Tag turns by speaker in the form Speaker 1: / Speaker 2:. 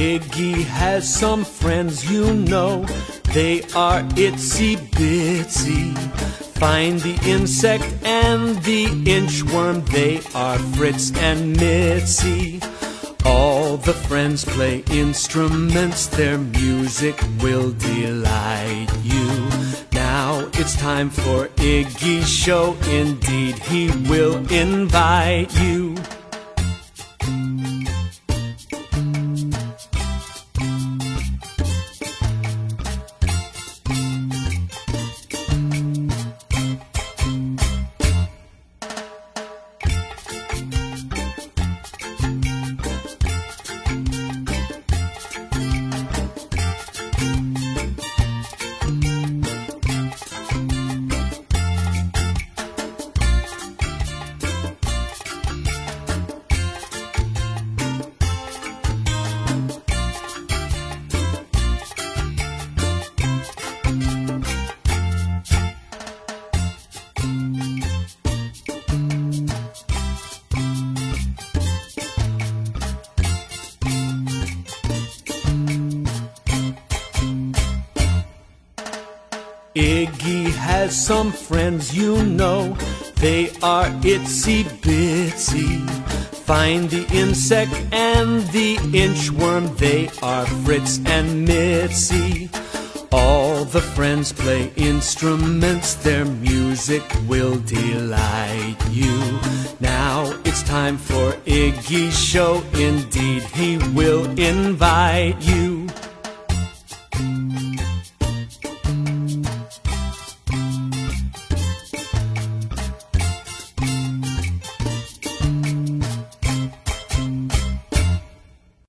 Speaker 1: has some friends you know. They are itsy bitsy. Find the insect and the inchworm. They are Fritz and Mitzi. All the friends play instruments. Their music will delight you. Now it's time for Iggy's show. Indeed, he will invite you. Iggy has some friends you know. They are itsy bitsy. Find the insect and the inchworm. They are Fritz and Mitzi. All the friends play instruments. Their music will delight you. Now it's time for Iggy's show. Indeed, he will invite you.